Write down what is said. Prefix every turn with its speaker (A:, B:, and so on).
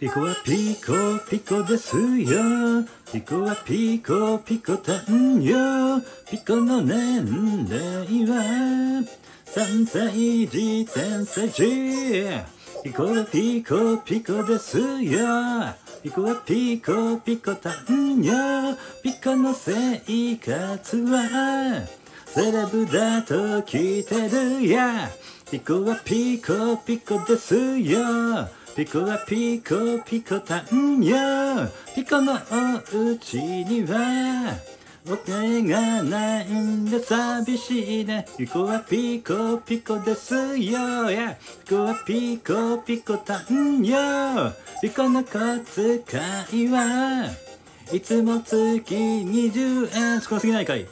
A: ピコはピコピコですよ。ピコはピコピコたんよ。ピコの年齢は3歳児、天歳児。ピコはピコピコですよ。ピコはピコピコたんよ。ピコの生活はセレブだと聞いてるや。ピコはピコピコですよ。ピコはピコピコたんよ。ピコのおうちにはお金がないんで寂しいね。ピコはピコピコですよ。Yeah ピコはピコピコたんよ。ピコの小遣いはいつも月20円少なすぎないかい？